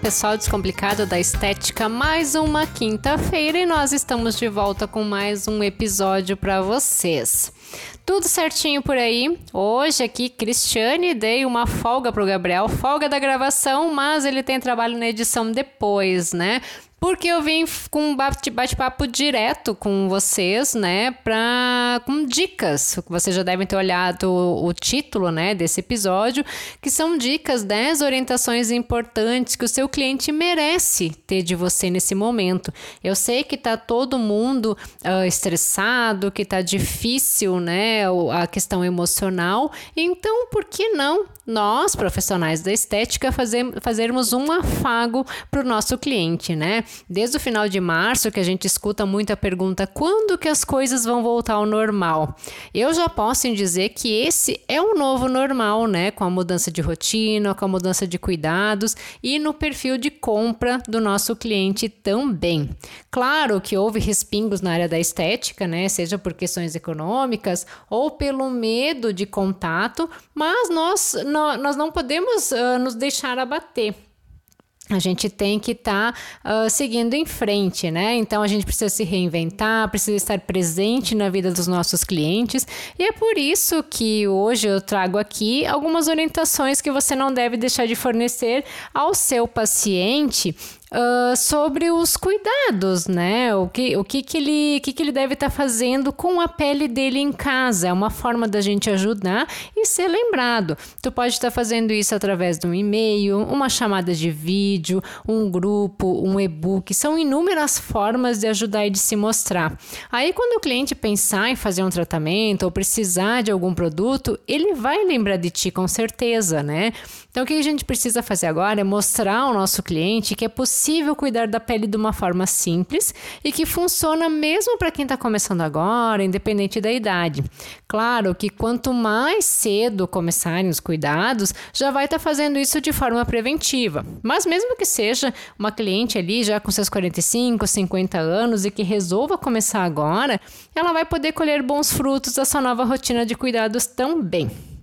Pessoal descomplicado da estética, mais uma quinta-feira e nós estamos de volta com mais um episódio para vocês. Tudo certinho por aí. Hoje aqui, Cristiane, dei uma folga pro Gabriel, folga da gravação, mas ele tem trabalho na edição depois, né? porque eu vim com um bate-papo direto com vocês, né, pra, com dicas. Vocês já devem ter olhado o, título, né, desse episódio, que são dicas, 10 orientações importantes que o seu cliente merece ter de você nesse momento. Eu sei que tá todo mundo uh, estressado, que tá difícil, né, a questão emocional, então por que não nós, profissionais da estética, fazer, fazermos um afago para o nosso cliente, né? Desde o final de março que a gente escuta muita pergunta quando que as coisas vão voltar ao normal. Eu já posso dizer que esse é o novo normal, né? Com a mudança de rotina, com a mudança de cuidados e no perfil de compra do nosso cliente também. Claro que houve respingos na área da estética, né? Seja por questões econômicas ou pelo medo de contato, mas nós, nós não podemos uh, nos deixar abater a gente tem que estar tá, uh, seguindo em frente, né? Então a gente precisa se reinventar, precisa estar presente na vida dos nossos clientes, e é por isso que hoje eu trago aqui algumas orientações que você não deve deixar de fornecer ao seu paciente uh, sobre os cuidados, né? O que, o que, que, ele, que, que ele deve estar tá fazendo com a pele dele em casa. É uma forma da gente ajudar e ser lembrado. Tu pode estar tá fazendo isso através de um e-mail, uma chamada de vídeo, um grupo, um e-book. São inúmeras formas de ajudar e de se mostrar. Aí, quando o cliente pensar em fazer um tratamento ou precisar de algum produto, ele vai lembrar de ti com certeza, né? Então, o que a gente precisa fazer agora é mostrar ao nosso cliente que é possível cuidar da pele de uma forma simples e que funciona mesmo para quem está começando agora, independente da idade. Claro que quanto mais cedo começarem os cuidados, já vai estar tá fazendo isso de forma preventiva. Mas mesmo que seja uma cliente ali já com seus 45, 50 anos e que resolva começar agora, ela vai poder colher bons frutos da sua nova rotina de cuidados também.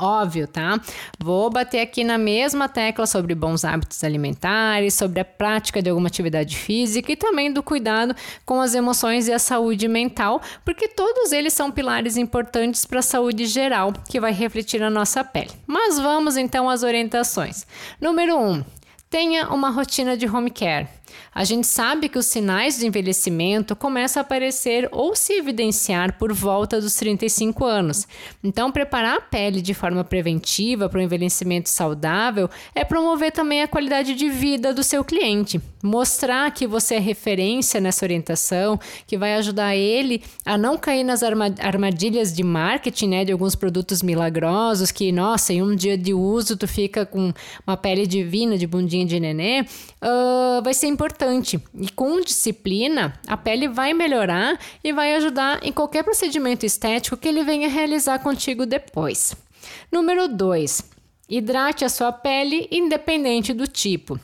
Óbvio, tá? Vou bater aqui na mesma tecla sobre bons hábitos alimentares, sobre a prática de alguma atividade física e também do cuidado com as emoções e a saúde mental, porque todos eles são pilares importantes para a saúde geral que vai refletir na nossa pele. Mas vamos então às orientações. Número 1. Um, tenha uma rotina de home care. A gente sabe que os sinais de envelhecimento começam a aparecer ou se evidenciar por volta dos 35 anos. Então, preparar a pele de forma preventiva para o envelhecimento saudável é promover também a qualidade de vida do seu cliente. Mostrar que você é referência nessa orientação, que vai ajudar ele a não cair nas armadilhas de marketing, né, de alguns produtos milagrosos que, nossa, em um dia de uso tu fica com uma pele divina, de bundinha de nenê, uh, vai ser importante. E com disciplina, a pele vai melhorar e vai ajudar em qualquer procedimento estético que ele venha realizar contigo depois. Número 2. Hidrate a sua pele independente do tipo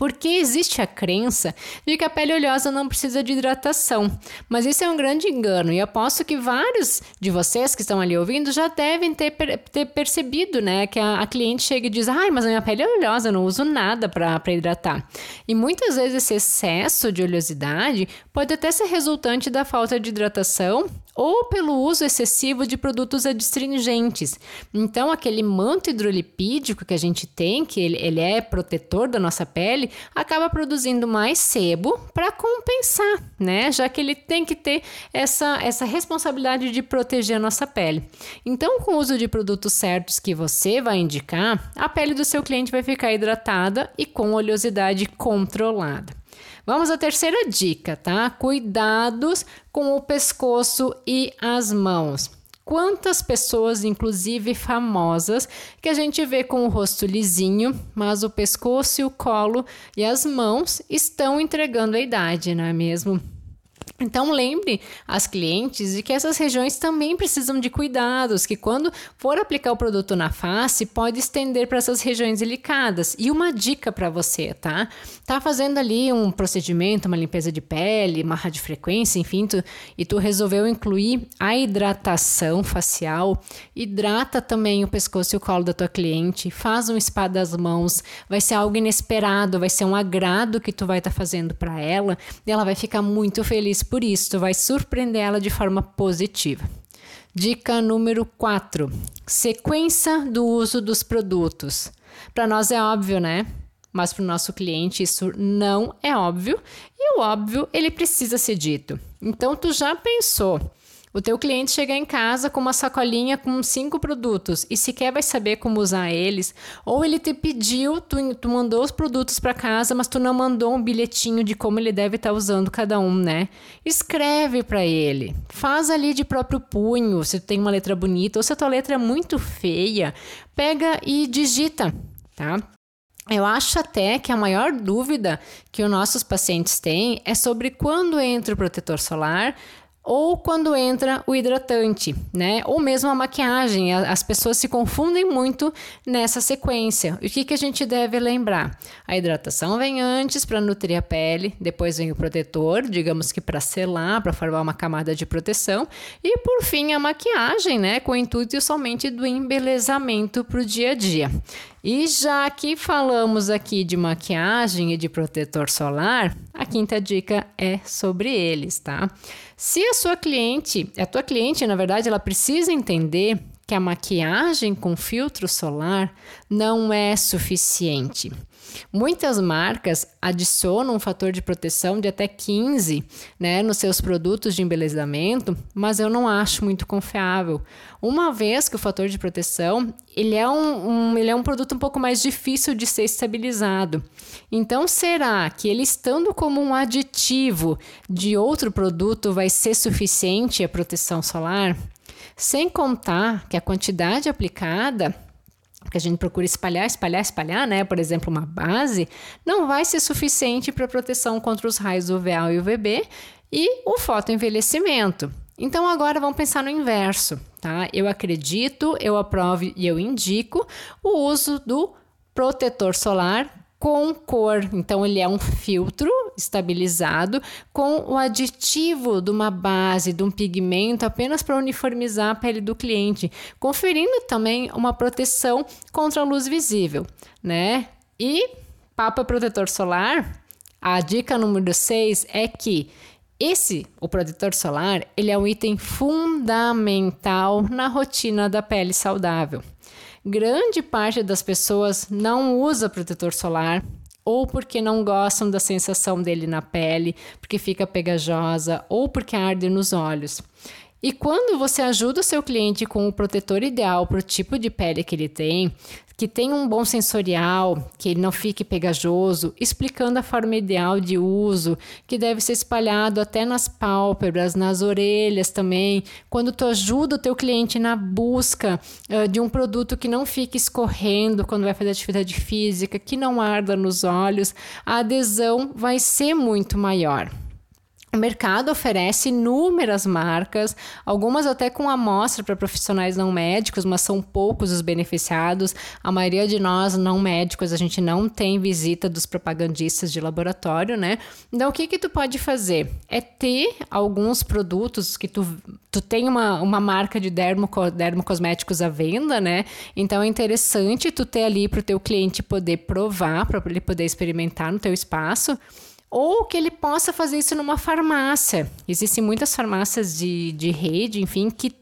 porque existe a crença de que a pele oleosa não precisa de hidratação. Mas isso é um grande engano e aposto que vários de vocês que estão ali ouvindo já devem ter, ter percebido, né, que a, a, cliente chega e diz: "Ai, mas a minha pele é oleosa, eu não uso nada para hidratar". E muitas vezes esse excesso de oleosidade pode até ser resultante da falta de hidratação ou pelo uso excessivo de produtos adstringentes. Então, aquele manto hidrolipídico que a gente tem, que ele, ele é protetor da nossa pele, acaba produzindo mais sebo para compensar, né? Já que ele tem que ter essa, essa responsabilidade de proteger a nossa pele. Então, com o uso de produtos certos que você vai indicar, a pele do seu cliente vai ficar hidratada e com oleosidade controlada. Vamos à terceira dica, tá? Cuidados com o pescoço e as mãos. Quantas pessoas, inclusive famosas, que a gente vê com o rosto lisinho, mas o pescoço e o colo e as mãos estão entregando a idade, não é mesmo? Então lembre as clientes de que essas regiões também precisam de cuidados, que quando for aplicar o produto na face, pode estender para essas regiões delicadas. E uma dica para você, tá? Tá fazendo ali um procedimento, uma limpeza de pele, uma radiofrequência, enfim, tu, e tu resolveu incluir a hidratação facial, hidrata também o pescoço e o colo da tua cliente, faz um spa das mãos, vai ser algo inesperado, vai ser um agrado que tu vai estar tá fazendo para ela, e ela vai ficar muito feliz por isso, vai surpreender ela de forma positiva. Dica número 4: sequência do uso dos produtos. Para nós é óbvio, né? Mas para o nosso cliente isso não é óbvio e o óbvio ele precisa ser dito. Então tu já pensou o teu cliente chega em casa com uma sacolinha com cinco produtos e sequer vai saber como usar eles, ou ele te pediu, tu, tu mandou os produtos para casa, mas tu não mandou um bilhetinho de como ele deve estar tá usando cada um, né? Escreve para ele, faz ali de próprio punho, se tu tem uma letra bonita ou se a tua letra é muito feia, pega e digita, tá? Eu acho até que a maior dúvida que os nossos pacientes têm é sobre quando entra o protetor solar, ou quando entra o hidratante, né? Ou mesmo a maquiagem. As pessoas se confundem muito nessa sequência. O que, que a gente deve lembrar? A hidratação vem antes para nutrir a pele, depois vem o protetor, digamos que para selar, para formar uma camada de proteção, e por fim a maquiagem, né? Com o intuito somente do embelezamento para o dia a dia. E já que falamos aqui de maquiagem e de protetor solar, a quinta dica é sobre eles, tá? Se a sua cliente, a tua cliente, na verdade, ela precisa entender que a maquiagem com filtro solar não é suficiente. Muitas marcas adicionam um fator de proteção de até 15 né, nos seus produtos de embelezamento, mas eu não acho muito confiável. Uma vez que o fator de proteção ele é um, um, ele é um produto um pouco mais difícil de ser estabilizado. Então, será que ele estando como um aditivo de outro produto vai ser suficiente a proteção solar? Sem contar que a quantidade aplicada que a gente procura espalhar, espalhar, espalhar, né? Por exemplo, uma base, não vai ser suficiente para proteção contra os raios UVA e UVB e o fotoenvelhecimento. Então agora vamos pensar no inverso, tá? Eu acredito, eu aprovo e eu indico o uso do protetor solar com cor. Então, ele é um filtro estabilizado com o aditivo de uma base, de um pigmento, apenas para uniformizar a pele do cliente, conferindo também uma proteção contra a luz visível, né? E papa protetor solar, a dica número 6 é que esse, o protetor solar, ele é um item fundamental na rotina da pele saudável. Grande parte das pessoas não usa protetor solar ou porque não gostam da sensação dele na pele, porque fica pegajosa ou porque arde nos olhos. E quando você ajuda o seu cliente com o protetor ideal para o tipo de pele que ele tem, que tenha um bom sensorial, que ele não fique pegajoso, explicando a forma ideal de uso, que deve ser espalhado até nas pálpebras, nas orelhas também. Quando tu ajuda o teu cliente na busca uh, de um produto que não fique escorrendo quando vai fazer atividade física, que não arda nos olhos, a adesão vai ser muito maior. O mercado oferece inúmeras marcas, algumas até com amostra para profissionais não médicos, mas são poucos os beneficiados. A maioria de nós não médicos, a gente não tem visita dos propagandistas de laboratório, né? Então, o que que tu pode fazer? É ter alguns produtos que tu, tu tem uma, uma marca de dermo, dermocosméticos à venda, né? Então, é interessante tu ter ali para o teu cliente poder provar, para ele poder experimentar no teu espaço ou que ele possa fazer isso numa farmácia. Existem muitas farmácias de, de rede, enfim, que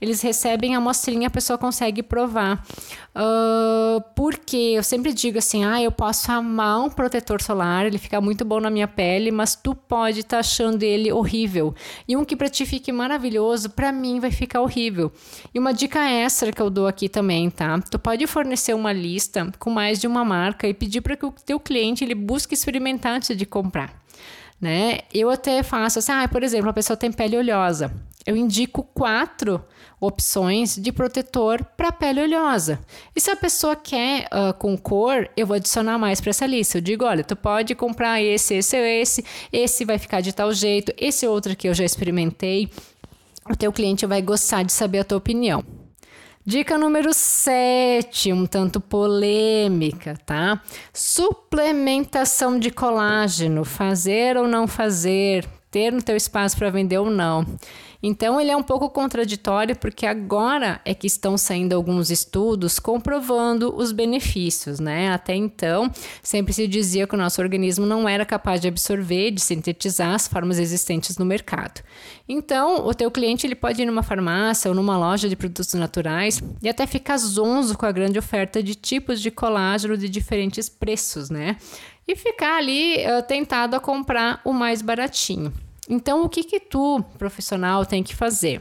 eles recebem a amostrinha, a pessoa consegue provar. Uh, porque eu sempre digo assim: ah, eu posso amar um protetor solar, ele fica muito bom na minha pele, mas tu pode estar tá achando ele horrível. E um que para ti fique maravilhoso, para mim vai ficar horrível. E uma dica extra que eu dou aqui também, tá? Tu pode fornecer uma lista com mais de uma marca e pedir para que o teu cliente ele busque experimentar antes de comprar comprar. né? Eu até faço assim, ah, por exemplo, a pessoa tem pele oleosa. Eu indico quatro opções de protetor para pele oleosa. E se a pessoa quer uh, com cor, eu vou adicionar mais para essa lista. Eu digo, olha, tu pode comprar esse, esse, esse, esse vai ficar de tal jeito, esse outro que eu já experimentei. O teu cliente vai gostar de saber a tua opinião. Dica número 7, um tanto polêmica, tá? Suplementação de colágeno, fazer ou não fazer, ter no teu espaço para vender ou não. Então ele é um pouco contraditório porque agora é que estão saindo alguns estudos comprovando os benefícios, né? Até então, sempre se dizia que o nosso organismo não era capaz de absorver, de sintetizar as formas existentes no mercado. Então, o teu cliente ele pode ir numa farmácia ou numa loja de produtos naturais e até ficar zonzo com a grande oferta de tipos de colágeno de diferentes preços, né? E ficar ali uh, tentado a comprar o mais baratinho. Então, o que que tu, profissional, tem que fazer?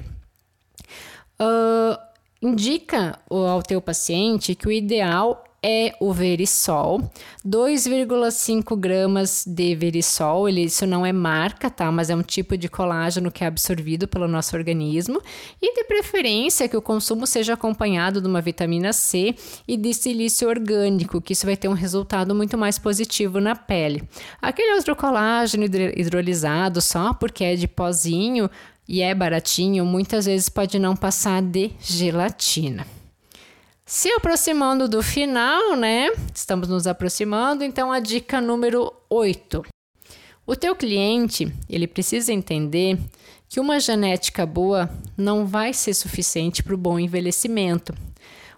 Uh, indica ao teu paciente que o ideal é o verisol, 2,5 gramas de verisol, ele, isso não é marca, tá? Mas é um tipo de colágeno que é absorvido pelo nosso organismo e de preferência que o consumo seja acompanhado de uma vitamina C e de silício orgânico, que isso vai ter um resultado muito mais positivo na pele. Aquele outro colágeno hidrolisado só porque é de pozinho e é baratinho, muitas vezes pode não passar de gelatina. Se aproximando do final, né? Estamos nos aproximando, então a dica número 8. O teu cliente, ele precisa entender que uma genética boa não vai ser suficiente para o bom envelhecimento.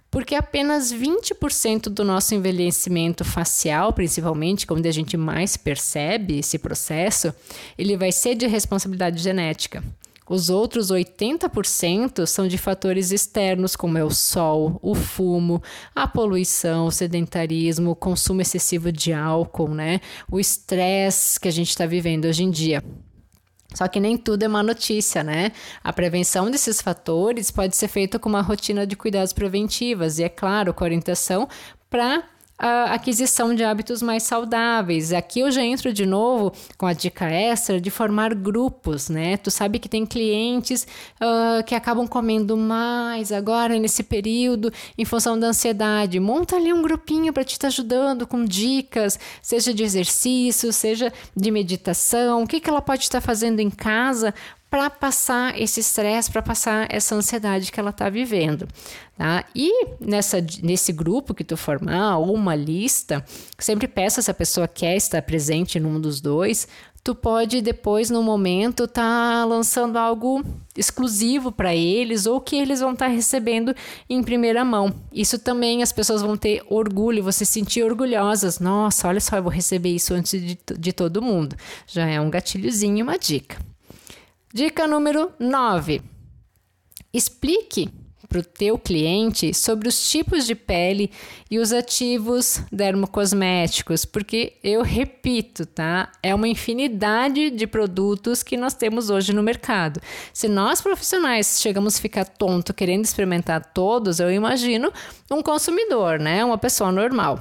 Porque apenas 20% do nosso envelhecimento facial, principalmente, quando a gente mais percebe esse processo, ele vai ser de responsabilidade genética. Os outros 80% são de fatores externos, como é o sol, o fumo, a poluição, o sedentarismo, o consumo excessivo de álcool, né? O estresse que a gente está vivendo hoje em dia. Só que nem tudo é má notícia, né? A prevenção desses fatores pode ser feita com uma rotina de cuidados preventivas e, é claro, com orientação para a aquisição de hábitos mais saudáveis. Aqui eu já entro de novo com a dica extra de formar grupos, né? Tu sabe que tem clientes uh, que acabam comendo mais agora nesse período em função da ansiedade. Monta ali um grupinho para te estar tá ajudando com dicas, seja de exercício, seja de meditação, o que, que ela pode estar fazendo em casa para passar esse estresse, para passar essa ansiedade que ela está vivendo. Tá? E nessa, nesse grupo que tu formar, ou uma lista, sempre peço se a pessoa quer estar presente num dos dois, tu pode depois, no momento, tá lançando algo exclusivo para eles ou que eles vão estar tá recebendo em primeira mão. Isso também as pessoas vão ter orgulho, você se sentir orgulhosas. Nossa, olha só, eu vou receber isso antes de, de todo mundo. Já é um gatilhozinho, uma dica. Dica número 9. Explique para o teu cliente sobre os tipos de pele e os ativos dermocosméticos, porque eu repito, tá? É uma infinidade de produtos que nós temos hoje no mercado. Se nós profissionais chegamos a ficar tonto querendo experimentar todos, eu imagino um consumidor, né? Uma pessoa normal.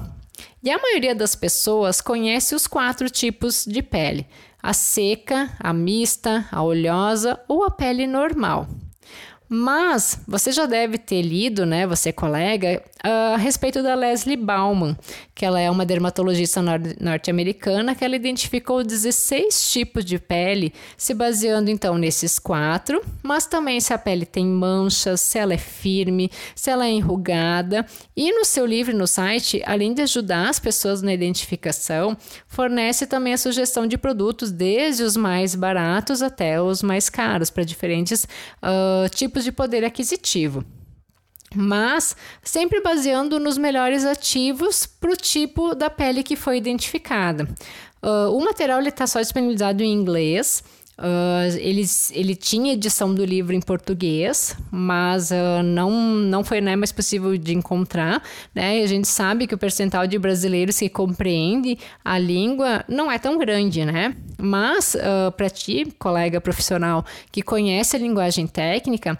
E a maioria das pessoas conhece os quatro tipos de pele: a seca, a mista, a oleosa ou a pele normal. Mas você já deve ter lido, né, você colega, a respeito da Leslie Bauman, que ela é uma dermatologista norte-americana que ela identificou 16 tipos de pele, se baseando então nesses quatro, mas também se a pele tem manchas, se ela é firme, se ela é enrugada. E no seu livro no site, além de ajudar as pessoas na identificação, fornece também a sugestão de produtos desde os mais baratos até os mais caros para diferentes uh, tipos tipos de poder aquisitivo mas sempre baseando nos melhores ativos para o tipo da pele que foi identificada. Uh, o material está só disponibilizado em inglês, Uh, ele, ele tinha edição do livro em português, mas uh, não, não foi né, mais possível de encontrar. Né? A gente sabe que o percentual de brasileiros que compreende a língua não é tão grande, né? Mas uh, para ti, colega profissional que conhece a linguagem técnica,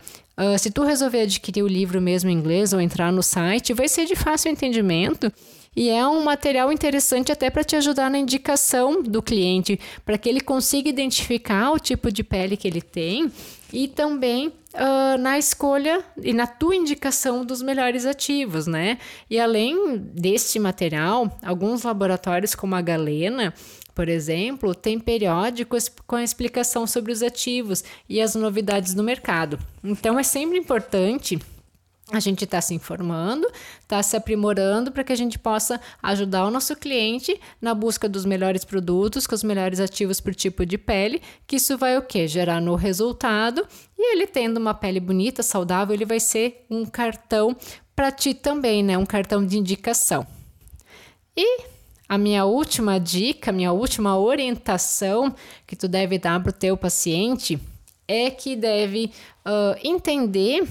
se tu resolver adquirir o livro mesmo em inglês ou entrar no site, vai ser de fácil entendimento e é um material interessante até para te ajudar na indicação do cliente, para que ele consiga identificar o tipo de pele que ele tem e também uh, na escolha e na tua indicação dos melhores ativos, né? E além deste material, alguns laboratórios como a Galena por exemplo, tem periódicos com explicação sobre os ativos e as novidades no mercado. Então é sempre importante a gente está se informando, está se aprimorando para que a gente possa ajudar o nosso cliente na busca dos melhores produtos, com os melhores ativos por tipo de pele, que isso vai o quê? Gerar no resultado e ele tendo uma pele bonita, saudável, ele vai ser um cartão para ti também, né? Um cartão de indicação. E a minha última dica, minha última orientação que tu deve dar para o teu paciente é que deve uh, entender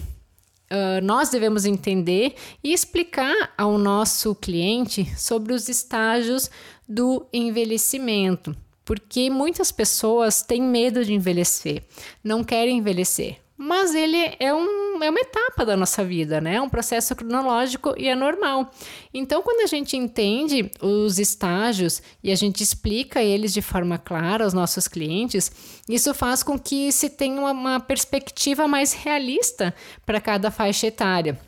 Uh, nós devemos entender e explicar ao nosso cliente sobre os estágios do envelhecimento, porque muitas pessoas têm medo de envelhecer, não querem envelhecer, mas ele é, um, é uma etapa da nossa vida, né? É um processo cronológico e é normal. Então, quando a gente entende os estágios e a gente explica eles de forma clara aos nossos clientes, isso faz com que se tenha uma, uma perspectiva mais realista para cada faixa etária.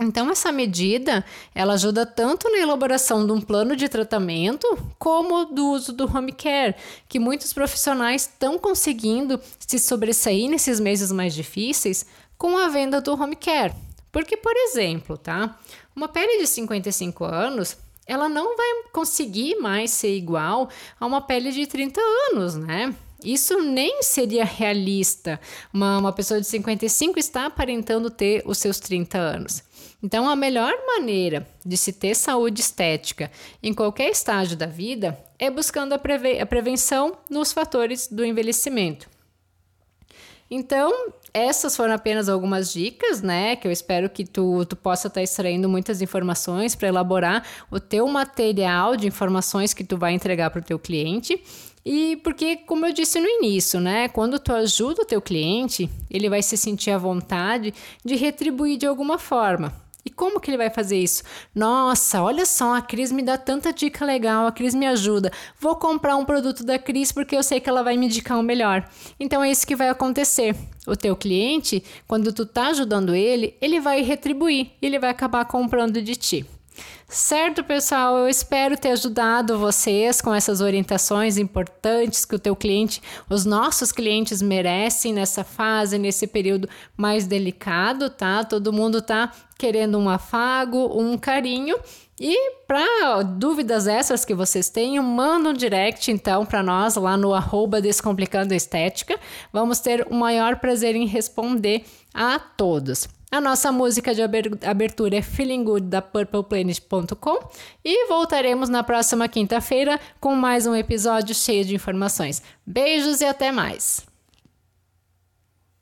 Então essa medida, ela ajuda tanto na elaboração de um plano de tratamento, como do uso do home care, que muitos profissionais estão conseguindo se sobressair nesses meses mais difíceis com a venda do home care. Porque, por exemplo, tá? Uma pele de 55 anos, ela não vai conseguir mais ser igual a uma pele de 30 anos, né? Isso nem seria realista. Uma, uma pessoa de 55 está aparentando ter os seus 30 anos. Então, a melhor maneira de se ter saúde estética em qualquer estágio da vida é buscando a, preve a prevenção nos fatores do envelhecimento. Então, essas foram apenas algumas dicas, né? Que eu espero que tu, tu possa estar tá extraindo muitas informações para elaborar o teu material de informações que tu vai entregar para o teu cliente. E porque, como eu disse no início, né? Quando tu ajuda o teu cliente, ele vai se sentir à vontade de retribuir de alguma forma. E como que ele vai fazer isso? Nossa, olha só, a Cris me dá tanta dica legal, a Cris me ajuda. Vou comprar um produto da Cris porque eu sei que ela vai me indicar o melhor. Então é isso que vai acontecer. O teu cliente, quando tu tá ajudando ele, ele vai retribuir, ele vai acabar comprando de ti. Certo, pessoal? Eu espero ter ajudado vocês com essas orientações importantes que o teu cliente, os nossos clientes merecem nessa fase, nesse período mais delicado, tá? Todo mundo tá querendo um afago, um carinho. E para dúvidas essas que vocês tenham, manda um direct então para nós lá no arroba Descomplicando Estética. Vamos ter o maior prazer em responder a todos. A nossa música de abertura é Feeling Good da purpleplanet.com e voltaremos na próxima quinta-feira com mais um episódio cheio de informações. Beijos e até mais!